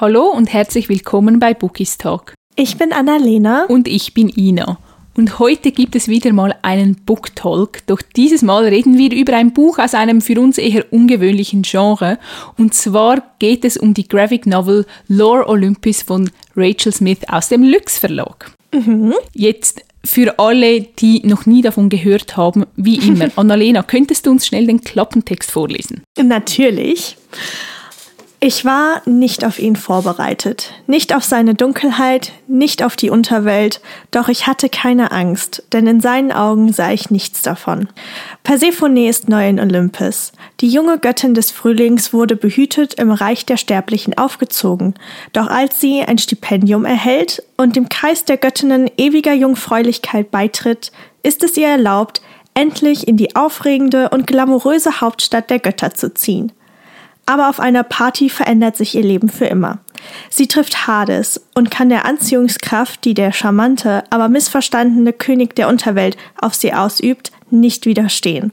Hallo und herzlich willkommen bei Bookies Talk. Ich bin Annalena. Und ich bin Ina. Und heute gibt es wieder mal einen Book Talk. Doch dieses Mal reden wir über ein Buch aus einem für uns eher ungewöhnlichen Genre. Und zwar geht es um die Graphic Novel Lore Olympus von Rachel Smith aus dem Lux Verlag. Mhm. Jetzt für alle, die noch nie davon gehört haben, wie immer, Annalena, könntest du uns schnell den Klappentext vorlesen? Natürlich. Ich war nicht auf ihn vorbereitet, nicht auf seine Dunkelheit, nicht auf die Unterwelt, doch ich hatte keine Angst, denn in seinen Augen sah ich nichts davon. Persephone ist neu in Olympus. Die junge Göttin des Frühlings wurde behütet im Reich der Sterblichen aufgezogen, doch als sie ein Stipendium erhält und dem Kreis der Göttinnen ewiger Jungfräulichkeit beitritt, ist es ihr erlaubt, endlich in die aufregende und glamouröse Hauptstadt der Götter zu ziehen aber auf einer Party verändert sich ihr Leben für immer. Sie trifft Hades und kann der Anziehungskraft, die der charmante, aber missverstandene König der Unterwelt auf sie ausübt, nicht widerstehen.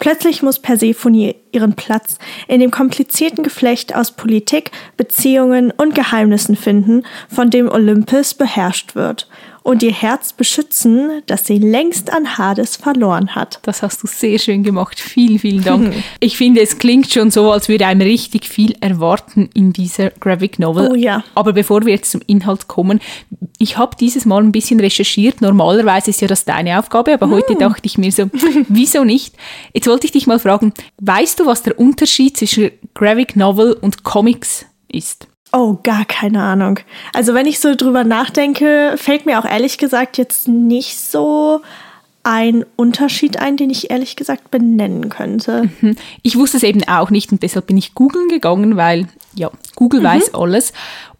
Plötzlich muss Persephone ihren Platz in dem komplizierten Geflecht aus Politik, Beziehungen und Geheimnissen finden, von dem Olympus beherrscht wird und ihr Herz beschützen, das sie längst an Hades verloren hat. Das hast du sehr schön gemacht. Vielen, vielen Dank. ich finde, es klingt schon so, als würde einem richtig viel erwarten in dieser Graphic Novel. Oh ja. Aber bevor wir jetzt zum Inhalt kommen, ich habe dieses Mal ein bisschen recherchiert. Normalerweise ist ja das deine Aufgabe, aber mm. heute dachte ich mir so, wieso nicht? Jetzt wollte ich dich mal fragen, weißt du, was der Unterschied zwischen Graphic Novel und Comics ist? Oh, gar keine Ahnung. Also wenn ich so drüber nachdenke, fällt mir auch ehrlich gesagt jetzt nicht so ein Unterschied ein, den ich ehrlich gesagt benennen könnte. Mhm. Ich wusste es eben auch nicht und deshalb bin ich googeln gegangen, weil ja, Google mhm. weiß alles.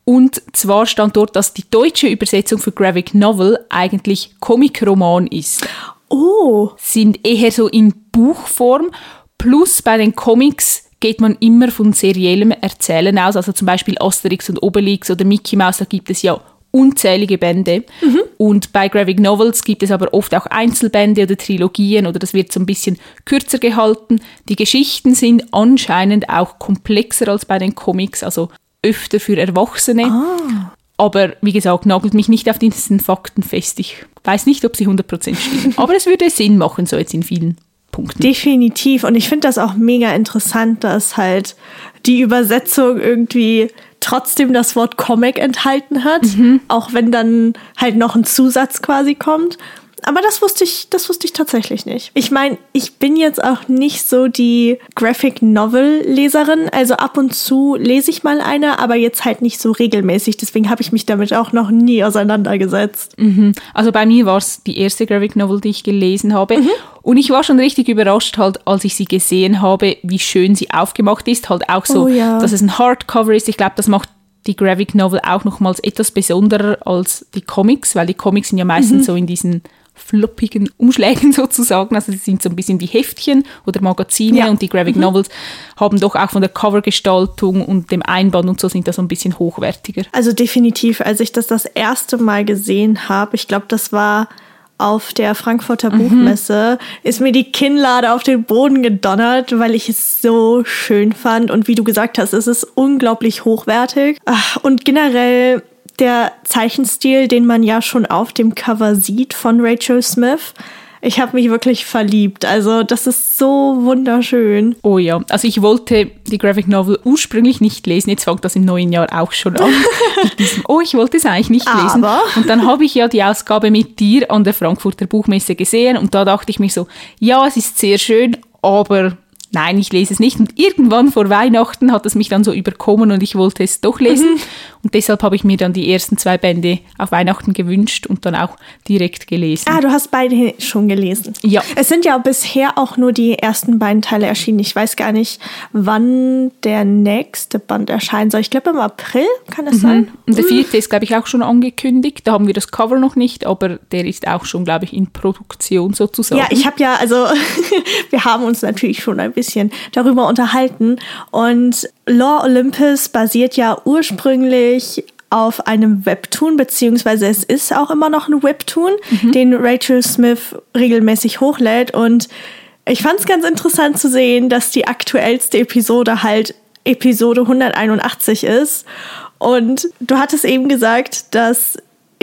Und zwar stand dort, dass die deutsche Übersetzung für Graphic Novel eigentlich Comic-Roman ist. Oh. Sind eher so in Buchform. Plus bei den Comics geht man immer von seriellem Erzählen aus. Also zum Beispiel Asterix und Obelix oder Mickey Mouse, da gibt es ja unzählige Bände. Mhm. Und bei Graphic Novels gibt es aber oft auch Einzelbände oder Trilogien oder das wird so ein bisschen kürzer gehalten. Die Geschichten sind anscheinend auch komplexer als bei den Comics, also öfter für Erwachsene. Ah. Aber wie gesagt, nagelt mich nicht auf diesen Fakten fest. Ich weiß nicht, ob sie 100% stimmen. aber es würde Sinn machen, so jetzt in vielen Punkten. Definitiv. Und ich finde das auch mega interessant, dass halt die Übersetzung irgendwie trotzdem das Wort Comic enthalten hat, mhm. auch wenn dann halt noch ein Zusatz quasi kommt aber das wusste ich, das wusste ich tatsächlich nicht. Ich meine, ich bin jetzt auch nicht so die Graphic Novel Leserin, also ab und zu lese ich mal eine, aber jetzt halt nicht so regelmäßig. Deswegen habe ich mich damit auch noch nie auseinandergesetzt. Mhm. Also bei mir war es die erste Graphic Novel, die ich gelesen habe. Mhm. Und ich war schon richtig überrascht, halt, als ich sie gesehen habe, wie schön sie aufgemacht ist. Halt auch so, oh, ja. dass es ein Hardcover ist. Ich glaube, das macht die Graphic Novel auch nochmals etwas besonderer als die Comics, weil die Comics sind ja meistens mhm. so in diesen floppigen Umschlägen sozusagen. Also sie sind so ein bisschen die Heftchen oder Magazine ja. und die Graphic mhm. Novels haben doch auch von der Covergestaltung und dem Einband und so sind da so ein bisschen hochwertiger. Also definitiv, als ich das das erste Mal gesehen habe, ich glaube, das war auf der Frankfurter mhm. Buchmesse ist mir die Kinnlade auf den Boden gedonnert, weil ich es so schön fand. Und wie du gesagt hast, es ist unglaublich hochwertig. Und generell der Zeichenstil, den man ja schon auf dem Cover sieht von Rachel Smith. Ich habe mich wirklich verliebt. Also das ist so wunderschön. Oh ja, also ich wollte die Graphic Novel ursprünglich nicht lesen. Jetzt fängt das im neuen Jahr auch schon an. diesem, oh, ich wollte es eigentlich nicht lesen. Aber und dann habe ich ja die Ausgabe mit dir an der Frankfurter Buchmesse gesehen und da dachte ich mir so, ja, es ist sehr schön, aber nein, ich lese es nicht. Und irgendwann vor Weihnachten hat es mich dann so überkommen und ich wollte es doch lesen. Mhm. Und deshalb habe ich mir dann die ersten zwei Bände auf Weihnachten gewünscht und dann auch direkt gelesen. Ah, du hast beide schon gelesen. Ja. Es sind ja bisher auch nur die ersten beiden Teile erschienen. Ich weiß gar nicht, wann der nächste Band erscheinen soll. Ich glaube im April, kann das mhm. sein? Und der vierte mhm. ist, glaube ich, auch schon angekündigt. Da haben wir das Cover noch nicht, aber der ist auch schon, glaube ich, in Produktion sozusagen. Ja, ich habe ja, also wir haben uns natürlich schon ein bisschen darüber unterhalten. Und Law Olympus basiert ja ursprünglich auf einem Webtoon, beziehungsweise es ist auch immer noch ein Webtoon, mhm. den Rachel Smith regelmäßig hochlädt. Und ich fand es ganz interessant zu sehen, dass die aktuellste Episode halt Episode 181 ist. Und du hattest eben gesagt, dass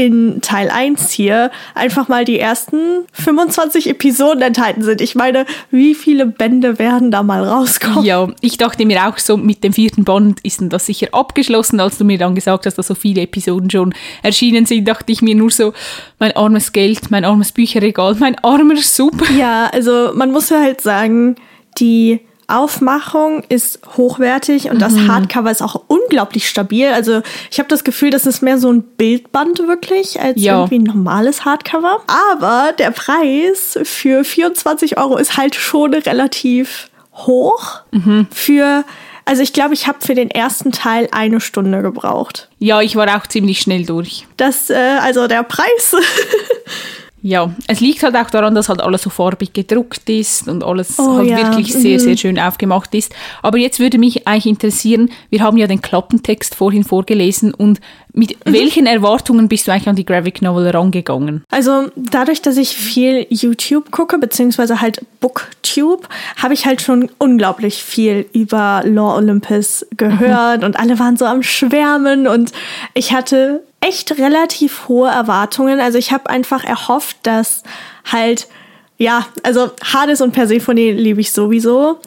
in Teil 1 hier einfach mal die ersten 25 Episoden enthalten sind. Ich meine, wie viele Bände werden da mal rauskommen? Ja, ich dachte mir auch so, mit dem vierten Band ist das sicher abgeschlossen. Als du mir dann gesagt hast, dass so viele Episoden schon erschienen sind, dachte ich mir nur so, mein armes Geld, mein armes Bücherregal, mein armer Sub. Ja, also man muss ja halt sagen, die Aufmachung ist hochwertig und mhm. das Hardcover ist auch unglaublich stabil. Also ich habe das Gefühl, das ist mehr so ein Bildband wirklich als ja. irgendwie ein normales Hardcover. Aber der Preis für 24 Euro ist halt schon relativ hoch mhm. für also ich glaube, ich habe für den ersten Teil eine Stunde gebraucht. Ja, ich war auch ziemlich schnell durch. Das, äh, also der Preis Ja, es liegt halt auch daran, dass halt alles so farbig gedruckt ist und alles oh, halt ja. wirklich sehr, mhm. sehr schön aufgemacht ist. Aber jetzt würde mich eigentlich interessieren, wir haben ja den Klappentext vorhin vorgelesen und mit mhm. welchen Erwartungen bist du eigentlich an die Graphic Novel rangegangen? Also dadurch, dass ich viel YouTube gucke, beziehungsweise halt Booktube, habe ich halt schon unglaublich viel über Law Olympus gehört mhm. und alle waren so am Schwärmen und ich hatte echt relativ hohe Erwartungen. Also ich habe einfach erhofft, dass halt, ja, also Hades und Persephone liebe ich sowieso.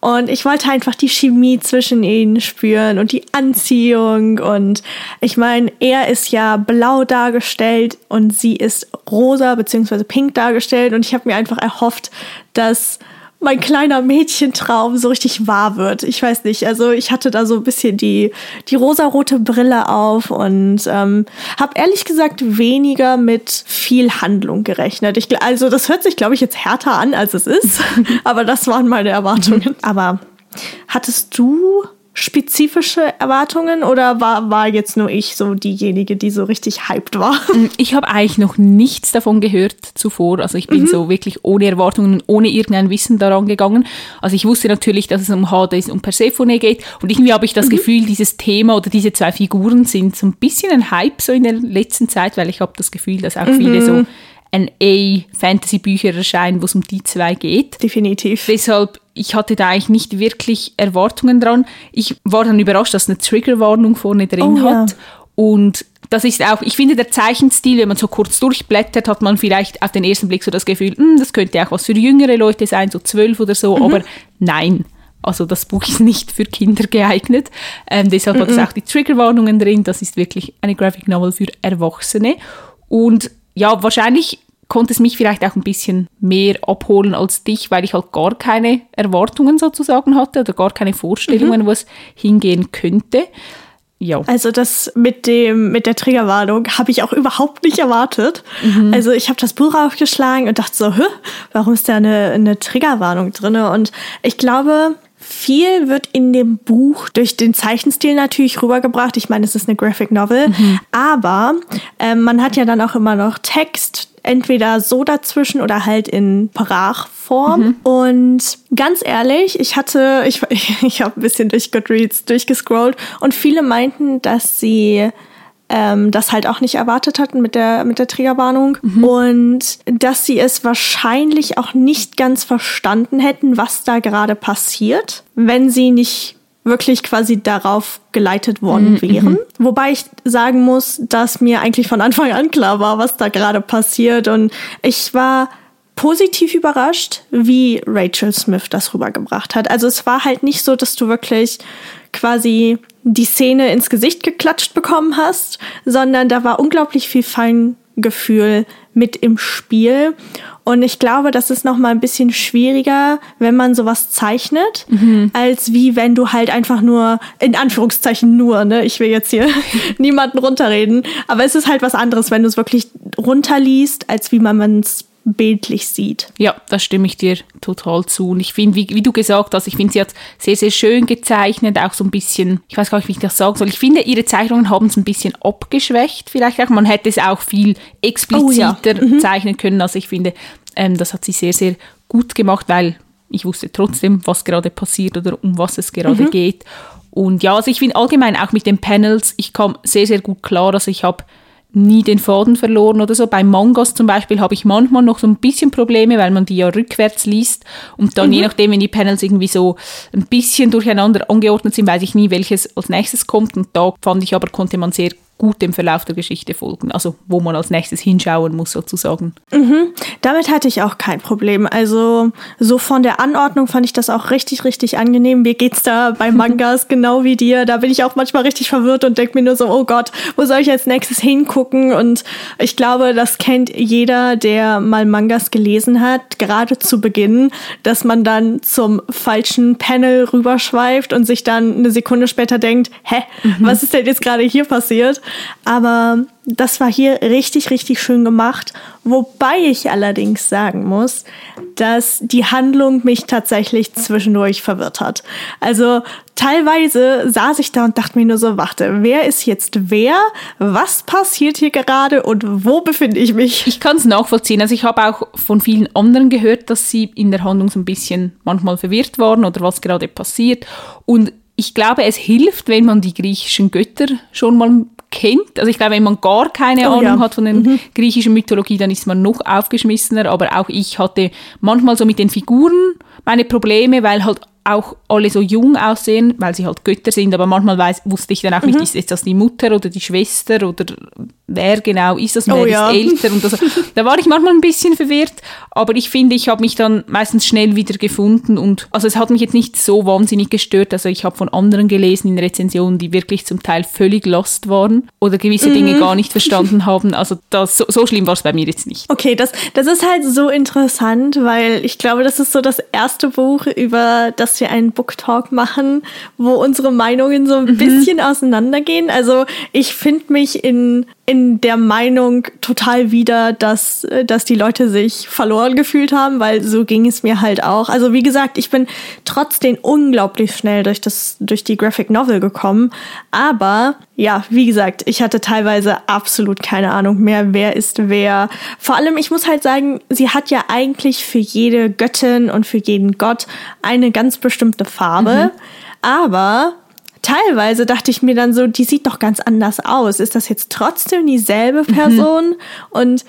Und ich wollte einfach die Chemie zwischen ihnen spüren und die Anziehung. Und ich meine, er ist ja blau dargestellt und sie ist rosa bzw. pink dargestellt. Und ich habe mir einfach erhofft, dass mein kleiner Mädchentraum so richtig wahr wird. Ich weiß nicht, also ich hatte da so ein bisschen die, die rosarote Brille auf und ähm, habe ehrlich gesagt weniger mit viel Handlung gerechnet. Ich, also das hört sich, glaube ich, jetzt härter an, als es ist, aber das waren meine Erwartungen. aber hattest du spezifische Erwartungen oder war, war jetzt nur ich so diejenige, die so richtig hyped war? Mm, ich habe eigentlich noch nichts davon gehört zuvor. Also ich bin mhm. so wirklich ohne Erwartungen, ohne irgendein Wissen daran gegangen. Also ich wusste natürlich, dass es um Hades und Persephone geht und irgendwie habe ich das mhm. Gefühl, dieses Thema oder diese zwei Figuren sind so ein bisschen ein Hype so in der letzten Zeit, weil ich habe das Gefühl, dass auch mhm. viele so NA-Fantasy-Bücher erscheinen, wo es um die zwei geht. Definitiv. Deshalb, ich hatte da eigentlich nicht wirklich Erwartungen dran. Ich war dann überrascht, dass eine Triggerwarnung vorne drin oh, hat. Ja. Und das ist auch, ich finde, der Zeichenstil, wenn man so kurz durchblättert, hat man vielleicht auf den ersten Blick so das Gefühl, hm, das könnte auch was für jüngere Leute sein, so zwölf oder so, mhm. aber nein. Also das Buch ist nicht für Kinder geeignet. Ähm, deshalb mhm. hat es auch die Triggerwarnungen drin. Das ist wirklich eine Graphic Novel für Erwachsene. Und ja, wahrscheinlich konnte es mich vielleicht auch ein bisschen mehr abholen als dich, weil ich halt gar keine Erwartungen sozusagen hatte oder gar keine Vorstellungen, mhm. wo es hingehen könnte. Ja. Also das mit dem mit der Triggerwarnung habe ich auch überhaupt nicht erwartet. Mhm. Also ich habe das Buch aufgeschlagen und dachte so, warum ist da eine, eine Triggerwarnung drin? Und ich glaube, viel wird in dem Buch durch den Zeichenstil natürlich rübergebracht. Ich meine, es ist eine Graphic Novel, mhm. aber äh, man hat ja dann auch immer noch Text, entweder so dazwischen oder halt in Sprachform. Mhm. Und ganz ehrlich, ich hatte, ich, ich, ich habe ein bisschen durch Goodreads durchgescrollt und viele meinten, dass sie ähm, das halt auch nicht erwartet hatten mit der, mit der Triggerwarnung mhm. und dass sie es wahrscheinlich auch nicht ganz verstanden hätten, was da gerade passiert, wenn sie nicht wirklich quasi darauf geleitet worden mhm. wären. Mhm. Wobei ich sagen muss, dass mir eigentlich von Anfang an klar war, was da gerade passiert und ich war positiv überrascht, wie Rachel Smith das rübergebracht hat. Also es war halt nicht so, dass du wirklich quasi die Szene ins Gesicht geklatscht bekommen hast, sondern da war unglaublich viel Feingefühl mit im Spiel. Und ich glaube, das ist noch mal ein bisschen schwieriger, wenn man sowas zeichnet, mhm. als wie wenn du halt einfach nur, in Anführungszeichen nur, ne, ich will jetzt hier niemanden runterreden, aber es ist halt was anderes, wenn du es wirklich runterliest, als wie man es bildlich sieht. Ja, da stimme ich dir total zu. Und ich finde, wie, wie, du gesagt hast, ich finde, sie hat sehr, sehr schön gezeichnet, auch so ein bisschen, ich weiß gar nicht, wie ich das sagen soll. Ich finde, ihre Zeichnungen haben es ein bisschen abgeschwächt, vielleicht auch. Man hätte es auch viel expliziter oh, ja. mhm. zeichnen können. Also ich finde, ähm, das hat sie sehr, sehr gut gemacht, weil ich wusste trotzdem, was gerade passiert oder um was es gerade mhm. geht. Und ja, also ich finde allgemein auch mit den Panels, ich kam sehr, sehr gut klar. Also ich habe nie den Faden verloren oder so. Bei Mangas zum Beispiel habe ich manchmal noch so ein bisschen Probleme, weil man die ja rückwärts liest und dann mhm. je nachdem, wenn die Panels irgendwie so ein bisschen durcheinander angeordnet sind, weiß ich nie, welches als nächstes kommt und da fand ich aber, konnte man sehr gut dem Verlauf der Geschichte folgen. Also wo man als nächstes hinschauen muss sozusagen. Mhm. Damit hatte ich auch kein Problem. Also so von der Anordnung fand ich das auch richtig, richtig angenehm. Mir geht's da bei Mangas genau wie dir. Da bin ich auch manchmal richtig verwirrt und denke mir nur so, oh Gott, wo soll ich als nächstes hingucken? Und ich glaube, das kennt jeder, der mal Mangas gelesen hat, gerade zu Beginn, dass man dann zum falschen Panel rüberschweift und sich dann eine Sekunde später denkt, hä, mhm. was ist denn jetzt gerade hier passiert? Aber das war hier richtig, richtig schön gemacht. Wobei ich allerdings sagen muss, dass die Handlung mich tatsächlich zwischendurch verwirrt hat. Also teilweise saß ich da und dachte mir nur so, warte, wer ist jetzt wer? Was passiert hier gerade und wo befinde ich mich? Ich kann es nachvollziehen. Also ich habe auch von vielen anderen gehört, dass sie in der Handlung so ein bisschen manchmal verwirrt waren oder was gerade passiert. Und ich glaube, es hilft, wenn man die griechischen Götter schon mal kennt. Also ich glaube, wenn man gar keine oh, Ahnung ja. hat von der mhm. griechischen Mythologie, dann ist man noch aufgeschmissener. Aber auch ich hatte manchmal so mit den Figuren meine Probleme, weil halt auch alle so jung aussehen, weil sie halt Götter sind, aber manchmal weiß, wusste ich dann auch mhm. nicht, ist, das die Mutter oder die Schwester oder wer genau ist das, wer oh, ja. ist älter und das, da war ich manchmal ein bisschen verwirrt, aber ich finde, ich habe mich dann meistens schnell wieder gefunden und also es hat mich jetzt nicht so wahnsinnig gestört, also ich habe von anderen gelesen in Rezensionen, die wirklich zum Teil völlig lost waren oder gewisse mhm. Dinge gar nicht verstanden haben, also das, so, so schlimm war es bei mir jetzt nicht. Okay, das, das ist halt so interessant, weil ich glaube, das ist so das erste Buch, über das dass wir einen Book Talk machen, wo unsere Meinungen so ein mhm. bisschen auseinandergehen. Also ich finde mich in, in der Meinung total wieder, dass, dass die Leute sich verloren gefühlt haben, weil so ging es mir halt auch. Also wie gesagt, ich bin trotzdem unglaublich schnell durch das, durch die Graphic Novel gekommen. Aber ja, wie gesagt, ich hatte teilweise absolut keine Ahnung mehr, wer ist wer. Vor allem, ich muss halt sagen, sie hat ja eigentlich für jede Göttin und für jeden Gott eine ganz bestimmte Farbe. Mhm. Aber teilweise dachte ich mir dann so, die sieht doch ganz anders aus. Ist das jetzt trotzdem dieselbe mhm. Person? Mhm. Und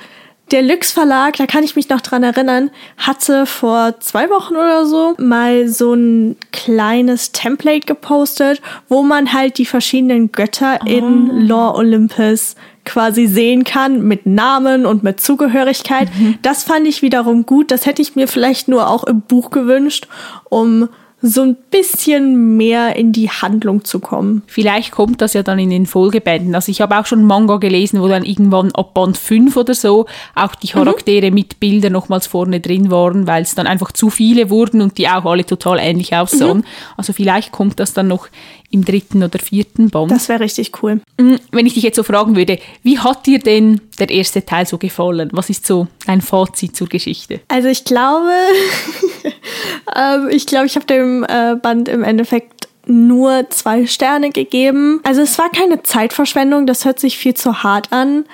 der Lux Verlag, da kann ich mich noch dran erinnern, hatte vor zwei Wochen oder so mal so ein kleines Template gepostet, wo man halt die verschiedenen Götter oh. in Lore Olympus quasi sehen kann mit Namen und mit Zugehörigkeit. Mhm. Das fand ich wiederum gut. Das hätte ich mir vielleicht nur auch im Buch gewünscht, um so ein bisschen mehr in die Handlung zu kommen. Vielleicht kommt das ja dann in den Folgebänden. Also ich habe auch schon Manga gelesen, wo dann irgendwann ab Band 5 oder so auch die Charaktere mhm. mit Bildern nochmals vorne drin waren, weil es dann einfach zu viele wurden und die auch alle total ähnlich aussahen. Mhm. Also vielleicht kommt das dann noch im dritten oder vierten Band. Das wäre richtig cool. Mm, wenn ich dich jetzt so fragen würde, wie hat dir denn der erste Teil so gefallen? Was ist so dein Fazit zur Geschichte? Also ich glaube, ähm, ich glaube, ich habe dem äh, Band im Endeffekt nur zwei Sterne gegeben. Also es war keine Zeitverschwendung, das hört sich viel zu hart an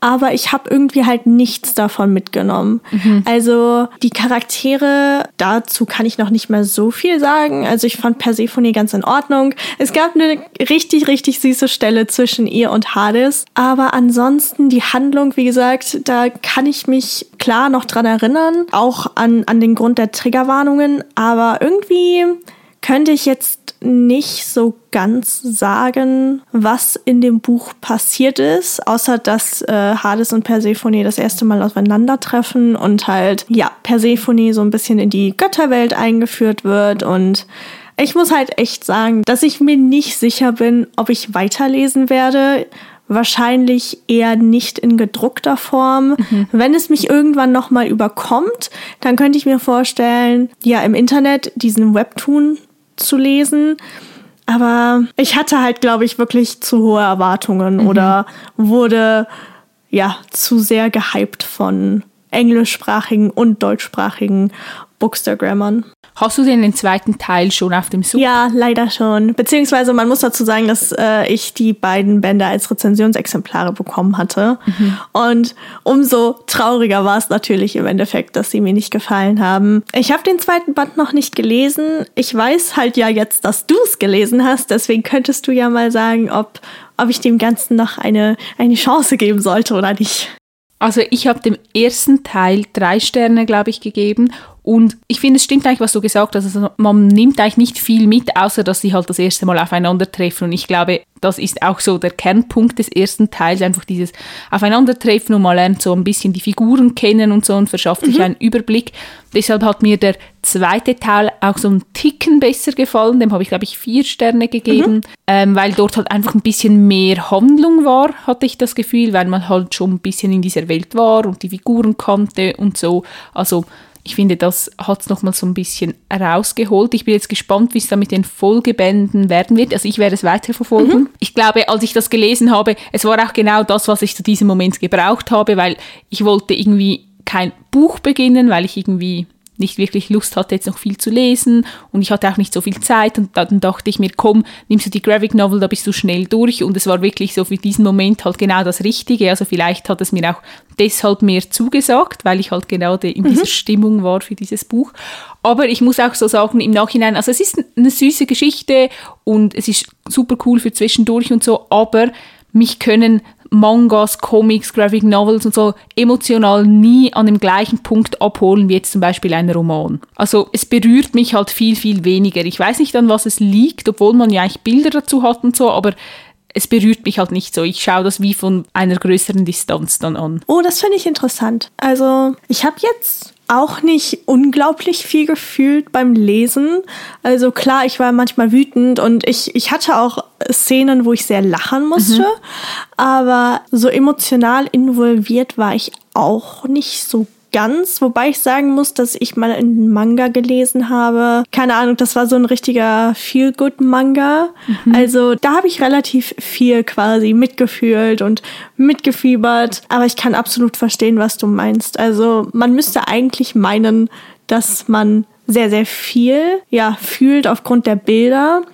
aber ich habe irgendwie halt nichts davon mitgenommen. Mhm. Also die Charaktere, dazu kann ich noch nicht mehr so viel sagen. Also ich fand Persephone ganz in Ordnung. Es gab eine richtig, richtig süße Stelle zwischen ihr und Hades, aber ansonsten die Handlung, wie gesagt, da kann ich mich klar noch dran erinnern, auch an, an den Grund der Triggerwarnungen, aber irgendwie könnte ich jetzt nicht so ganz sagen, was in dem Buch passiert ist, außer dass äh, Hades und Persephone das erste Mal aufeinandertreffen und halt, ja, Persephone so ein bisschen in die Götterwelt eingeführt wird und ich muss halt echt sagen, dass ich mir nicht sicher bin, ob ich weiterlesen werde. Wahrscheinlich eher nicht in gedruckter Form. Mhm. Wenn es mich irgendwann nochmal überkommt, dann könnte ich mir vorstellen, ja, im Internet diesen Webtoon zu lesen. Aber ich hatte halt, glaube ich, wirklich zu hohe Erwartungen mhm. oder wurde ja zu sehr gehypt von englischsprachigen und deutschsprachigen Bookstagrammern. Hast du denn den zweiten Teil schon auf dem Sub? Ja, leider schon. Beziehungsweise man muss dazu sagen, dass äh, ich die beiden Bände als Rezensionsexemplare bekommen hatte. Mhm. Und umso trauriger war es natürlich im Endeffekt, dass sie mir nicht gefallen haben. Ich habe den zweiten Band noch nicht gelesen. Ich weiß halt ja jetzt, dass du es gelesen hast. Deswegen könntest du ja mal sagen, ob ob ich dem Ganzen noch eine, eine Chance geben sollte oder nicht. Also ich habe dem ersten Teil drei Sterne, glaube ich, gegeben und ich finde, es stimmt eigentlich, was du gesagt hast. Also man nimmt eigentlich nicht viel mit, außer dass sie halt das erste Mal aufeinandertreffen. Und ich glaube, das ist auch so der Kernpunkt des ersten Teils, einfach dieses Aufeinandertreffen und man lernt so ein bisschen die Figuren kennen und so und verschafft mhm. sich einen Überblick. Deshalb hat mir der zweite Teil auch so ein Ticken besser gefallen. Dem habe ich, glaube ich, vier Sterne gegeben, mhm. ähm, weil dort halt einfach ein bisschen mehr Handlung war, hatte ich das Gefühl, weil man halt schon ein bisschen in dieser Welt war und die Figuren kannte und so. Also ich finde, das hat es nochmal so ein bisschen rausgeholt. Ich bin jetzt gespannt, wie es da mit den Folgebänden werden wird. Also ich werde es weiterverfolgen. Mhm. Ich glaube, als ich das gelesen habe, es war auch genau das, was ich zu diesem Moment gebraucht habe, weil ich wollte irgendwie kein Buch beginnen, weil ich irgendwie nicht wirklich Lust hatte, jetzt noch viel zu lesen und ich hatte auch nicht so viel Zeit und dann dachte ich mir, komm, nimmst du die Graphic Novel, da bist du schnell durch und es war wirklich so für diesen Moment halt genau das Richtige, also vielleicht hat es mir auch deshalb mehr zugesagt, weil ich halt genau in dieser mhm. Stimmung war für dieses Buch. Aber ich muss auch so sagen, im Nachhinein, also es ist eine süße Geschichte und es ist super cool für zwischendurch und so, aber mich können Mangas, Comics, Graphic Novels und so emotional nie an dem gleichen Punkt abholen wie jetzt zum Beispiel ein Roman. Also es berührt mich halt viel, viel weniger. Ich weiß nicht an was es liegt, obwohl man ja eigentlich Bilder dazu hat und so, aber es berührt mich halt nicht so. Ich schaue das wie von einer größeren Distanz dann an. Oh, das finde ich interessant. Also ich habe jetzt auch nicht unglaublich viel gefühlt beim Lesen. Also klar, ich war manchmal wütend und ich, ich hatte auch Szenen, wo ich sehr lachen musste, mhm. aber so emotional involviert war ich auch nicht so ganz, wobei ich sagen muss, dass ich mal einen Manga gelesen habe. Keine Ahnung, das war so ein richtiger Feel-Good-Manga. Mhm. Also da habe ich relativ viel quasi mitgefühlt und mitgefiebert. Aber ich kann absolut verstehen, was du meinst. Also man müsste eigentlich meinen, dass man sehr, sehr viel ja, fühlt aufgrund der Bilder.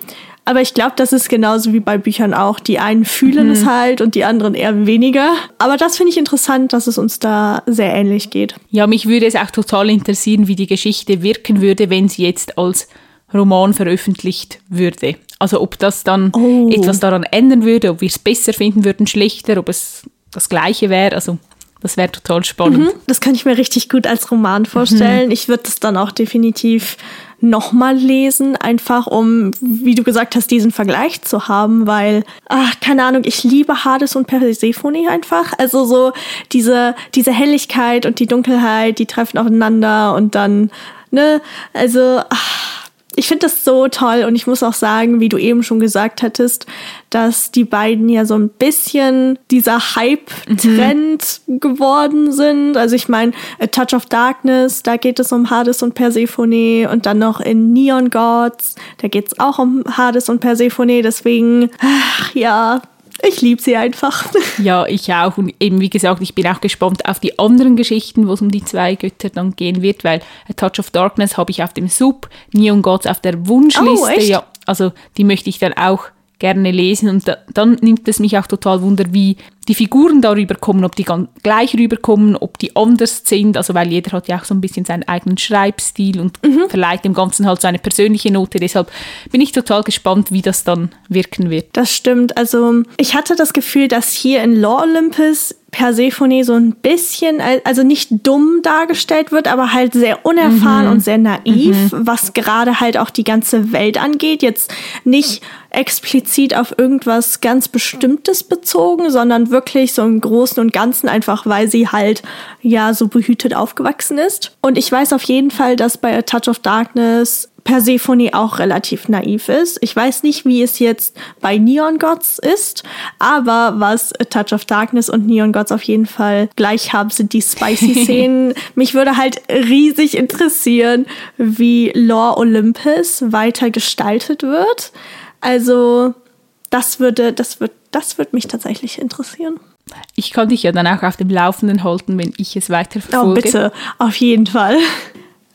Aber ich glaube, das ist genauso wie bei Büchern auch. Die einen fühlen mhm. es halt und die anderen eher weniger. Aber das finde ich interessant, dass es uns da sehr ähnlich geht. Ja, mich würde es auch total interessieren, wie die Geschichte wirken würde, wenn sie jetzt als Roman veröffentlicht würde. Also ob das dann oh. etwas daran ändern würde, ob wir es besser finden würden, schlechter, ob es das gleiche wäre. Also das wäre total spannend. Mhm, das kann ich mir richtig gut als Roman vorstellen. Mhm. Ich würde es dann auch definitiv nochmal lesen, einfach um, wie du gesagt hast, diesen Vergleich zu haben, weil, ach, keine Ahnung, ich liebe Hades und Persephone einfach. Also so diese, diese Helligkeit und die Dunkelheit, die treffen aufeinander und dann, ne, also, ach, ich finde das so toll und ich muss auch sagen, wie du eben schon gesagt hattest, dass die beiden ja so ein bisschen dieser Hype-Trend mhm. geworden sind. Also ich meine, A Touch of Darkness, da geht es um Hades und Persephone und dann noch in Neon Gods, da geht es auch um Hades und Persephone. Deswegen, ach, ja, ich liebe sie einfach. Ja, ich auch. Und eben, wie gesagt, ich bin auch gespannt auf die anderen Geschichten, wo es um die zwei Götter dann gehen wird, weil A Touch of Darkness habe ich auf dem Sub, Neon Gods auf der Wunschliste. Oh, ja, also die möchte ich dann auch gerne lesen. Und da, dann nimmt es mich auch total wunder, wie die Figuren darüber kommen, ob die gleich rüberkommen, ob die anders sind. Also weil jeder hat ja auch so ein bisschen seinen eigenen Schreibstil und mhm. verleiht dem Ganzen halt so eine persönliche Note. Deshalb bin ich total gespannt, wie das dann wirken wird. Das stimmt. Also ich hatte das Gefühl, dass hier in Law Olympus Persephone so ein bisschen, also nicht dumm dargestellt wird, aber halt sehr unerfahren mhm. und sehr naiv, mhm. was gerade halt auch die ganze Welt angeht. Jetzt nicht explizit auf irgendwas ganz Bestimmtes bezogen, sondern wirklich so im Großen und Ganzen einfach, weil sie halt ja so behütet aufgewachsen ist. Und ich weiß auf jeden Fall, dass bei A Touch of Darkness Persephone auch relativ naiv ist. Ich weiß nicht, wie es jetzt bei Neon Gods ist, aber was A Touch of Darkness und Neon Gods auf jeden Fall gleich haben, sind die spicy Szenen. Mich würde halt riesig interessieren, wie Lore Olympus weiter gestaltet wird. Also, das würde, das wird, das würde mich tatsächlich interessieren. Ich kann dich ja dann auch auf dem Laufenden halten, wenn ich es weiterverfolge. Oh, bitte, auf jeden Fall.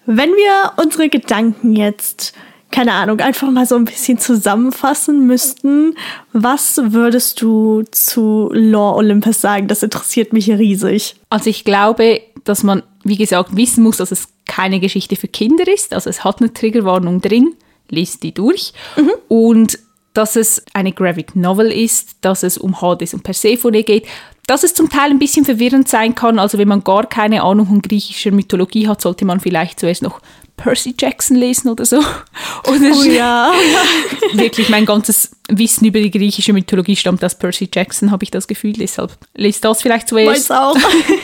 Wenn wir unsere Gedanken jetzt, keine Ahnung, einfach mal so ein bisschen zusammenfassen müssten, was würdest du zu Lore Olympus sagen? Das interessiert mich riesig. Also ich glaube, dass man, wie gesagt, wissen muss, dass es keine Geschichte für Kinder ist. Also es hat eine Triggerwarnung drin, lest die durch. Mhm. Und dass es eine Graphic Novel ist, dass es um Hades und Persephone geht, dass es zum Teil ein bisschen verwirrend sein kann. Also wenn man gar keine Ahnung von griechischer Mythologie hat, sollte man vielleicht zuerst noch Percy Jackson lesen oder so. Oder Oh ja. wirklich mein ganzes Wissen über die griechische Mythologie stammt aus Percy Jackson, habe ich das Gefühl. Deshalb lest das vielleicht zuerst. Meins auch.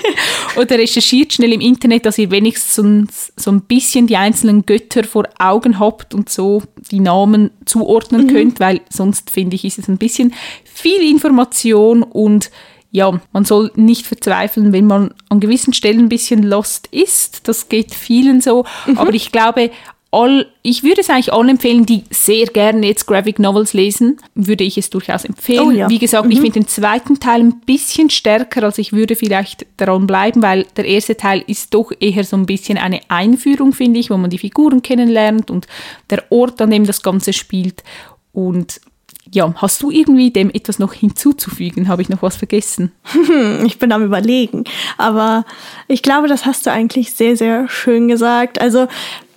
Oder recherchiert schnell im Internet, dass ihr wenigstens so ein bisschen die einzelnen Götter vor Augen habt und so die Namen zuordnen könnt, weil sonst finde ich, ist es ein bisschen viel Information und ja, man soll nicht verzweifeln, wenn man an gewissen Stellen ein bisschen lost ist. Das geht vielen so. Aber ich glaube, all, ich würde es eigentlich allen empfehlen, die sehr gerne jetzt Graphic Novels lesen, würde ich es durchaus empfehlen. Oh ja. Wie gesagt, ich finde den zweiten Teil ein bisschen stärker, als ich würde vielleicht daran bleiben, weil der erste Teil ist doch eher so ein bisschen eine Einführung, finde ich, wo man die Figuren kennenlernt und der Ort, an dem das Ganze spielt. Und ja, hast du irgendwie dem etwas noch hinzuzufügen? Habe ich noch was vergessen? Ich bin am Überlegen. Aber ich glaube, das hast du eigentlich sehr, sehr schön gesagt. Also,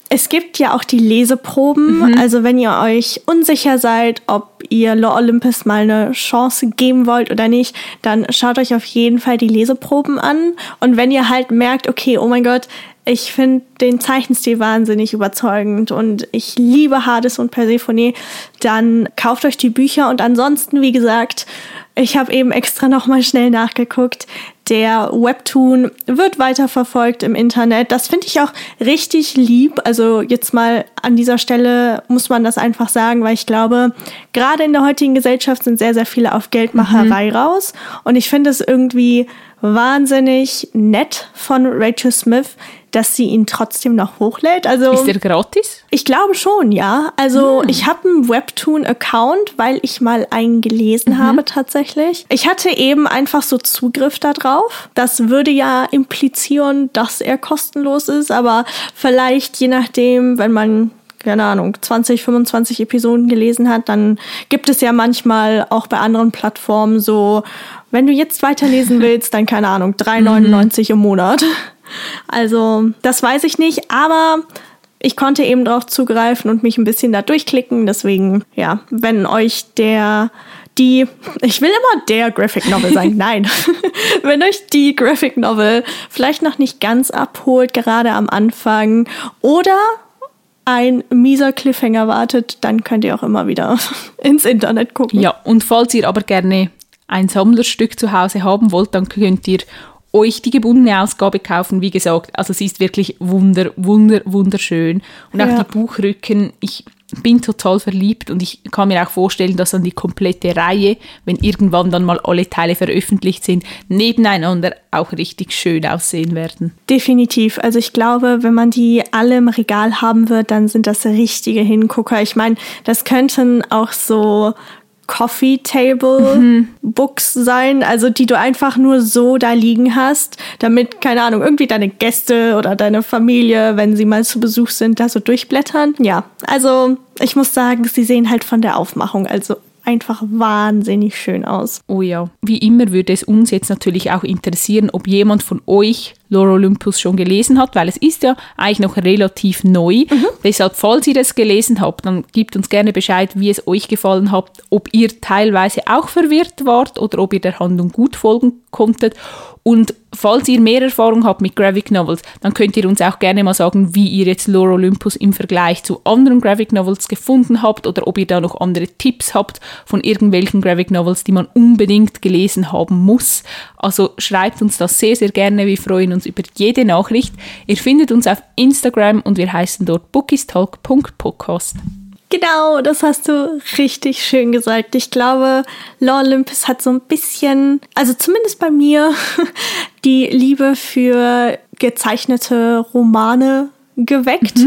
es gibt ja auch die Leseproben. Also, wenn ihr euch unsicher seid, ob ihr Law Olympus mal eine Chance geben wollt oder nicht, dann schaut euch auf jeden Fall die Leseproben an. Und wenn ihr halt merkt, okay, oh mein Gott, ich finde den Zeichenstil wahnsinnig überzeugend und ich liebe Hades und Persephone, dann kauft euch die Bücher und ansonsten, wie gesagt, ich habe eben extra nochmal schnell nachgeguckt. Der Webtoon wird weiterverfolgt im Internet. Das finde ich auch richtig lieb. Also jetzt mal an dieser Stelle muss man das einfach sagen, weil ich glaube, gerade in der heutigen Gesellschaft sind sehr, sehr viele auf Geldmacherei raus. Und ich finde es irgendwie wahnsinnig nett von Rachel Smith, dass sie ihn trotzdem noch hochlädt. Also Ist der gratis? ich glaube schon, ja. Also ich habe einen Webtoon-Account, weil ich mal einen gelesen habe tatsächlich. Ich hatte eben einfach so Zugriff darauf. Das würde ja implizieren, dass er kostenlos ist, aber vielleicht je nachdem, wenn man keine Ahnung, 20, 25 Episoden gelesen hat, dann gibt es ja manchmal auch bei anderen Plattformen so, wenn du jetzt weiterlesen willst, dann keine Ahnung, 3,99 im Monat. Also, das weiß ich nicht, aber ich konnte eben drauf zugreifen und mich ein bisschen da durchklicken. Deswegen, ja, wenn euch der, die, ich will immer der Graphic Novel sagen, nein. wenn euch die Graphic Novel vielleicht noch nicht ganz abholt, gerade am Anfang, oder ein mieser Cliffhanger wartet, dann könnt ihr auch immer wieder ins Internet gucken. Ja, und falls ihr aber gerne ein Sammlerstück zu Hause haben wollt, dann könnt ihr euch die gebundene Ausgabe kaufen. Wie gesagt, also sie ist wirklich wunder, wunder, wunderschön. Und auch Ja. die Buchrücken, ich bin total verliebt und ich kann mir auch vorstellen, dass dann die komplette Reihe, wenn irgendwann dann mal alle Teile veröffentlicht sind, nebeneinander auch richtig schön aussehen werden. Definitiv. Also ich glaube, wenn man die alle im Regal haben wird, dann sind das richtige Hingucker. Ich meine, das könnten auch so Coffee Table Books sein, also die du einfach nur so da liegen hast, damit, keine Ahnung, irgendwie deine Gäste oder deine Familie, wenn sie mal zu Besuch sind, da so durchblättern. Ja, also ich muss sagen, sie sehen halt von der Aufmachung also einfach wahnsinnig schön aus. Oh ja. Wie immer würde es uns jetzt natürlich auch interessieren, ob jemand von euch Lore Olympus schon gelesen hat, weil es ist ja eigentlich noch relativ neu. Deshalb, falls ihr es gelesen habt, dann gebt uns gerne Bescheid, wie es euch gefallen hat, ob ihr teilweise auch verwirrt wart oder ob ihr der Handlung gut folgen konntet. Und falls ihr mehr Erfahrung habt mit Graphic Novels, dann könnt ihr uns auch gerne mal sagen, wie ihr jetzt Lore Olympus im Vergleich zu anderen Graphic Novels gefunden habt oder ob ihr da noch andere Tipps habt von irgendwelchen Graphic Novels, die man unbedingt gelesen haben muss. Also schreibt uns das sehr, sehr gerne. Wir freuen uns über jede Nachricht. Ihr findet uns auf Instagram und wir heißen dort bookistalk.podcast. Genau, das hast du richtig schön gesagt. Ich glaube, Law Olympus hat so ein bisschen, also zumindest bei mir, die Liebe für gezeichnete Romane geweckt.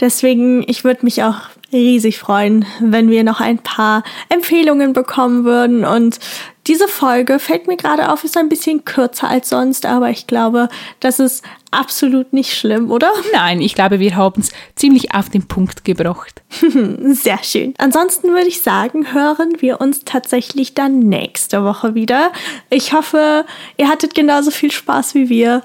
Deswegen, ich würde mich auch riesig freuen, wenn wir noch ein paar Empfehlungen bekommen würden. Und diese Folge fällt mir gerade auf, ist ein bisschen kürzer als sonst, aber ich glaube, das ist absolut nicht schlimm, oder? Nein, ich glaube, wir haben es ziemlich auf den Punkt gebracht. Sehr schön. Ansonsten würde ich sagen, hören wir uns tatsächlich dann nächste Woche wieder. Ich hoffe, ihr hattet genauso viel Spaß wie wir.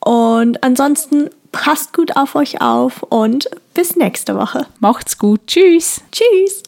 Und ansonsten passt gut auf euch auf und bis nächste Woche. Macht's gut. Tschüss. Tschüss.